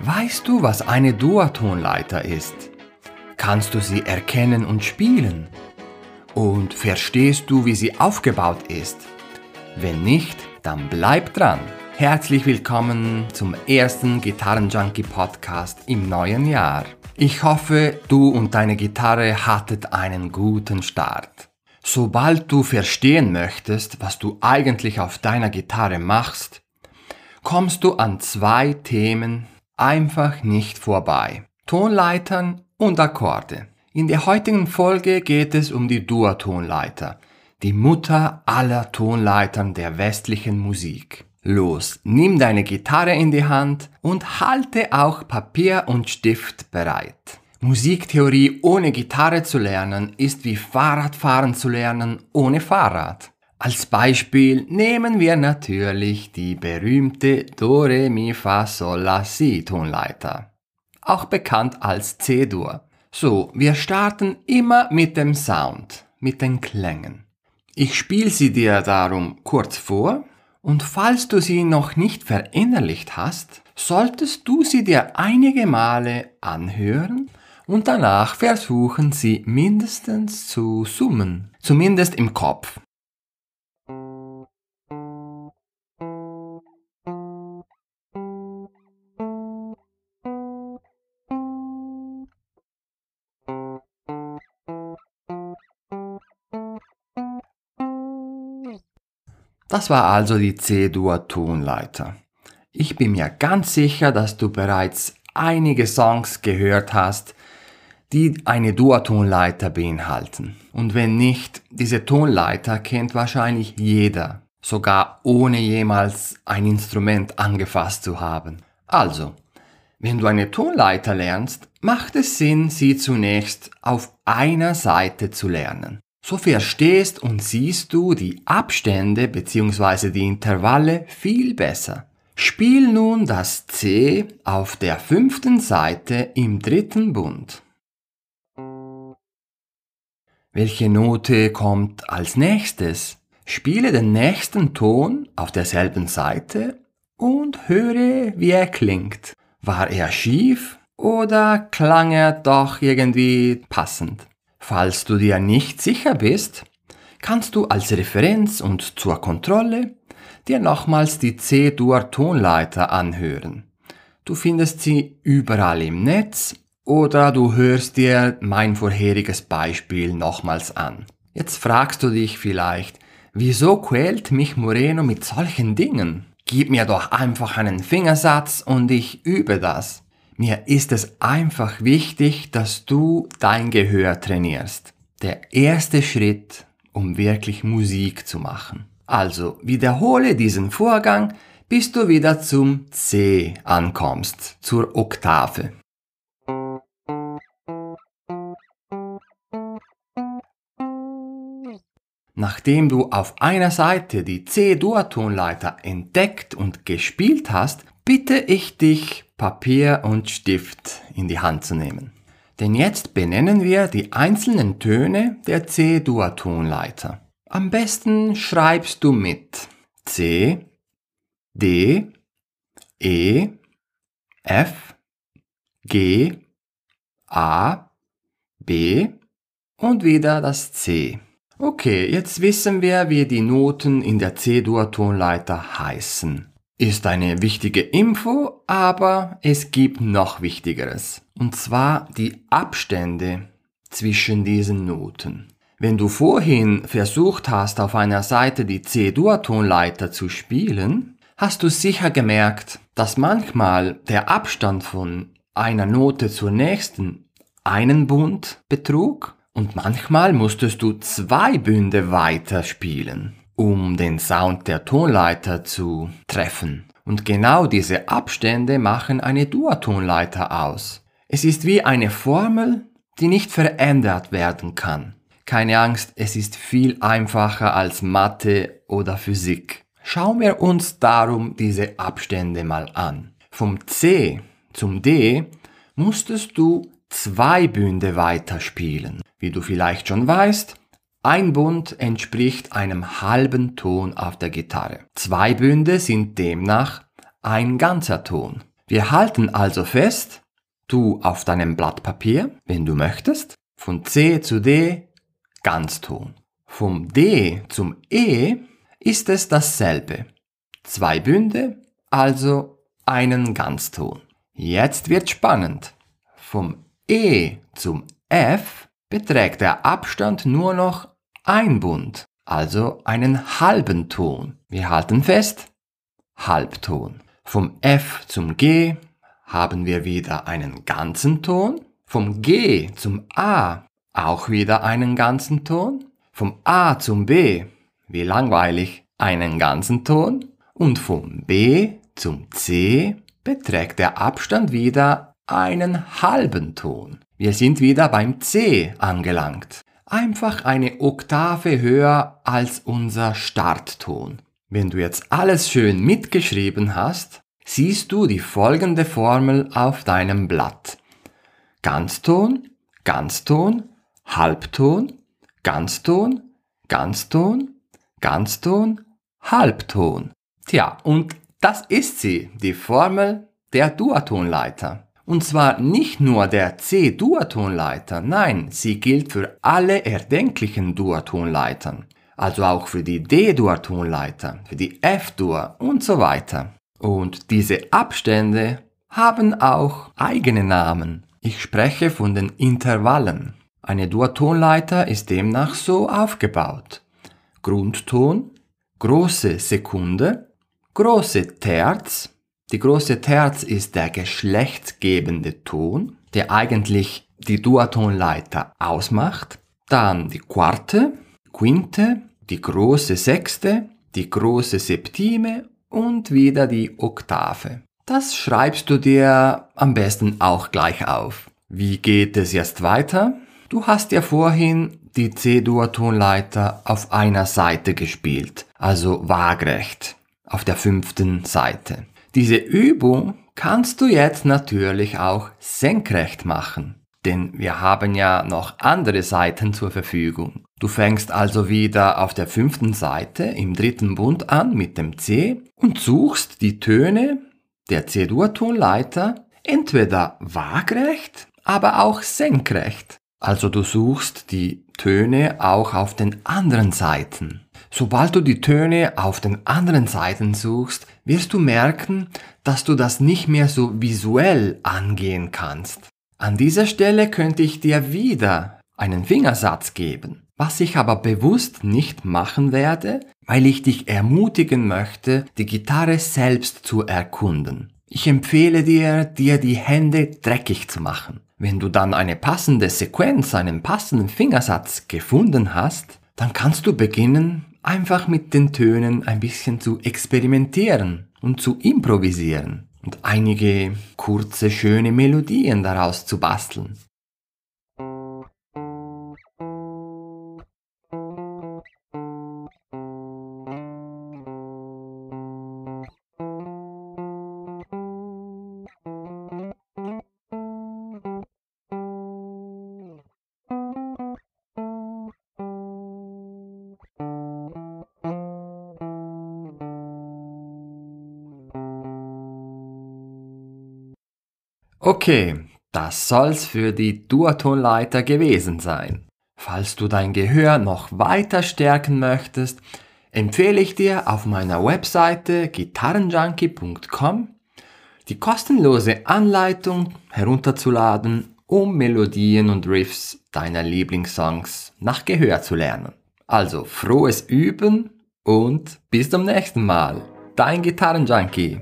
Weißt du, was eine Duatonleiter ist? Kannst du sie erkennen und spielen? Und verstehst du, wie sie aufgebaut ist? Wenn nicht, dann bleib dran. Herzlich willkommen zum ersten Gitarrenjunkie Podcast im neuen Jahr. Ich hoffe, du und deine Gitarre hattet einen guten Start. Sobald du verstehen möchtest, was du eigentlich auf deiner Gitarre machst, kommst du an zwei Themen einfach nicht vorbei. Tonleitern und Akkorde. In der heutigen Folge geht es um die Dur-Tonleiter, die Mutter aller Tonleitern der westlichen Musik. Los, nimm deine Gitarre in die Hand und halte auch Papier und Stift bereit. Musiktheorie ohne Gitarre zu lernen ist wie Fahrradfahren zu lernen ohne Fahrrad. Als Beispiel nehmen wir natürlich die berühmte Do Re Mi Fa Sol La Si Tonleiter, auch bekannt als C-Dur. So, wir starten immer mit dem Sound, mit den Klängen. Ich spiele sie dir darum kurz vor und falls du sie noch nicht verinnerlicht hast, solltest du sie dir einige Male anhören und danach versuchen sie mindestens zu summen, zumindest im Kopf. Das war also die C-Dur-Tonleiter. Ich bin mir ganz sicher, dass du bereits einige Songs gehört hast, die eine Dur-Tonleiter beinhalten. Und wenn nicht, diese Tonleiter kennt wahrscheinlich jeder, sogar ohne jemals ein Instrument angefasst zu haben. Also, wenn du eine Tonleiter lernst, macht es Sinn, sie zunächst auf einer Seite zu lernen. So verstehst und siehst du die Abstände bzw. die Intervalle viel besser. Spiel nun das C auf der fünften Seite im dritten Bund. Welche Note kommt als nächstes? Spiele den nächsten Ton auf derselben Seite und höre, wie er klingt. War er schief oder klang er doch irgendwie passend? Falls du dir nicht sicher bist, kannst du als Referenz und zur Kontrolle dir nochmals die C-Dur-Tonleiter anhören. Du findest sie überall im Netz oder du hörst dir mein vorheriges Beispiel nochmals an. Jetzt fragst du dich vielleicht, wieso quält mich Moreno mit solchen Dingen? Gib mir doch einfach einen Fingersatz und ich übe das. Mir ist es einfach wichtig, dass du dein Gehör trainierst. Der erste Schritt, um wirklich Musik zu machen. Also wiederhole diesen Vorgang, bis du wieder zum C ankommst, zur Oktave. Nachdem du auf einer Seite die C-Dur-Tonleiter entdeckt und gespielt hast, bitte ich dich, Papier und Stift in die Hand zu nehmen. Denn jetzt benennen wir die einzelnen Töne der C-Dur-Tonleiter. Am besten schreibst du mit C, D, E, F, G, A, B und wieder das C. Okay, jetzt wissen wir, wie die Noten in der C-Dur-Tonleiter heißen ist eine wichtige Info, aber es gibt noch Wichtigeres. Und zwar die Abstände zwischen diesen Noten. Wenn du vorhin versucht hast, auf einer Seite die C-Dur-Tonleiter zu spielen, hast du sicher gemerkt, dass manchmal der Abstand von einer Note zur nächsten einen Bund betrug und manchmal musstest du zwei Bünde weiter spielen um den Sound der Tonleiter zu treffen. Und genau diese Abstände machen eine Dur-Tonleiter aus. Es ist wie eine Formel, die nicht verändert werden kann. Keine Angst, es ist viel einfacher als Mathe oder Physik. Schauen wir uns darum diese Abstände mal an. Vom C zum D musstest du zwei Bünde weiterspielen. Wie du vielleicht schon weißt, ein Bund entspricht einem halben Ton auf der Gitarre. Zwei Bünde sind demnach ein ganzer Ton. Wir halten also fest, du auf deinem Blatt Papier, wenn du möchtest, von C zu D Ganzton. Vom D zum E ist es dasselbe. Zwei Bünde, also einen Ganzton. Jetzt wird spannend. Vom E zum F beträgt der Abstand nur noch ein Bund, also einen halben Ton. Wir halten fest, Halbton. Vom F zum G haben wir wieder einen ganzen Ton. Vom G zum A auch wieder einen ganzen Ton. Vom A zum B, wie langweilig, einen ganzen Ton. Und vom B zum C beträgt der Abstand wieder einen halben Ton. Wir sind wieder beim C angelangt. Einfach eine Oktave höher als unser Startton. Wenn du jetzt alles schön mitgeschrieben hast, siehst du die folgende Formel auf deinem Blatt. Ganzton, Ganzton, Halbton, Ganzton, Ganzton, Ganzton, Halbton. Tja, und das ist sie, die Formel der Duatonleiter. Und zwar nicht nur der C-Duatonleiter, nein, sie gilt für alle erdenklichen Duatonleitern. Also auch für die D-Dur-Tonleiter, für die F-Dur und so weiter. Und diese Abstände haben auch eigene Namen. Ich spreche von den Intervallen. Eine Dur-Tonleiter ist demnach so aufgebaut. Grundton, große Sekunde, große Terz, die große Terz ist der geschlechtsgebende Ton, der eigentlich die Duatonleiter ausmacht. Dann die Quarte, Quinte, die große Sechste, die große Septime und wieder die Oktave. Das schreibst du dir am besten auch gleich auf. Wie geht es jetzt weiter? Du hast ja vorhin die C-Dur-Tonleiter auf einer Seite gespielt, also waagrecht, auf der fünften Seite. Diese Übung kannst du jetzt natürlich auch senkrecht machen, denn wir haben ja noch andere Seiten zur Verfügung. Du fängst also wieder auf der fünften Seite im dritten Bund an mit dem C und suchst die Töne der C-Dur-Tonleiter entweder waagrecht, aber auch senkrecht. Also du suchst die Töne auch auf den anderen Seiten. Sobald du die Töne auf den anderen Seiten suchst, wirst du merken, dass du das nicht mehr so visuell angehen kannst. An dieser Stelle könnte ich dir wieder einen Fingersatz geben, was ich aber bewusst nicht machen werde, weil ich dich ermutigen möchte, die Gitarre selbst zu erkunden. Ich empfehle dir, dir die Hände dreckig zu machen. Wenn du dann eine passende Sequenz, einen passenden Fingersatz gefunden hast, dann kannst du beginnen, einfach mit den Tönen ein bisschen zu experimentieren und zu improvisieren und einige kurze, schöne Melodien daraus zu basteln. Okay, das soll's für die Duatonleiter gewesen sein. Falls du dein Gehör noch weiter stärken möchtest, empfehle ich dir auf meiner Webseite gitarrenjunkie.com die kostenlose Anleitung herunterzuladen, um Melodien und Riffs deiner Lieblingssongs nach Gehör zu lernen. Also frohes Üben und bis zum nächsten Mal. Dein Gitarrenjunkie.